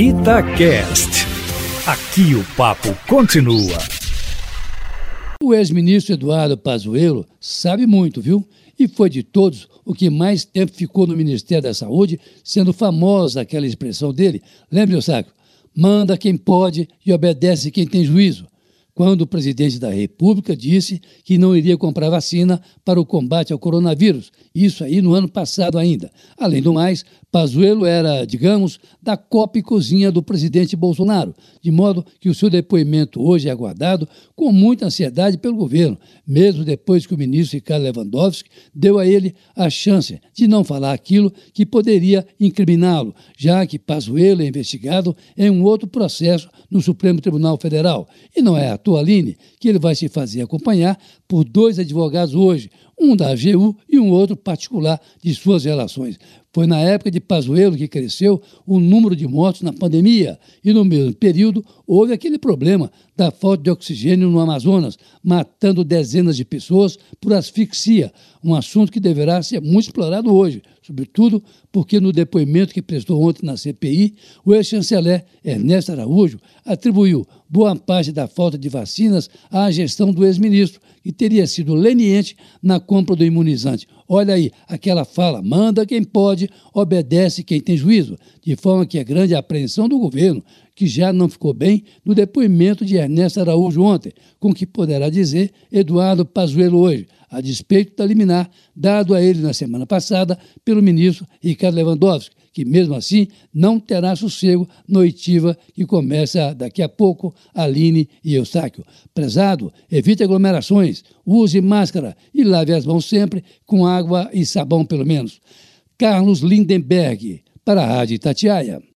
Itacast. Aqui o papo continua. O ex-ministro Eduardo Pazuello sabe muito, viu? E foi de todos o que mais tempo ficou no Ministério da Saúde, sendo famosa aquela expressão dele. Lembre, Saco? Manda quem pode e obedece quem tem juízo quando o presidente da República disse que não iria comprar vacina para o combate ao coronavírus. Isso aí no ano passado ainda. Além do mais, Pazuello era, digamos, da copa e cozinha do presidente Bolsonaro, de modo que o seu depoimento hoje é aguardado com muita ansiedade pelo governo, mesmo depois que o ministro Ricardo Lewandowski deu a ele a chance de não falar aquilo que poderia incriminá-lo, já que Pazuello é investigado em um outro processo no Supremo Tribunal Federal. E não é à toa, Aline, que ele vai se fazer acompanhar por dois advogados hoje, um da AGU e um outro particular de suas relações. Foi na época de Pazuello que cresceu o número de mortos na pandemia e no mesmo período houve aquele problema da falta de oxigênio no Amazonas, matando dezenas de pessoas por asfixia, um assunto que deverá ser muito explorado hoje, sobretudo porque no depoimento que prestou ontem na CPI, o ex-chanceler Ernesto Araújo atribuiu boa parte da falta de vacinas à gestão do ex-ministro, que teria sido leniente na compra do imunizante. Olha aí, aquela fala: manda quem pode, obedece quem tem juízo, de forma que é grande a apreensão do governo, que já não ficou bem no depoimento de Ernesto Araújo ontem, com que poderá dizer Eduardo Pazuello hoje, a despeito da liminar dado a ele na semana passada pelo ministro Ricardo Lewandowski, que mesmo assim não terá sossego noitiva que começa daqui a pouco, Aline e Eustáquio. Prezado, evite aglomerações, use máscara e lave as mãos sempre com água e sabão pelo menos. Carlos Lindenberg, para a Rádio Itatiaia.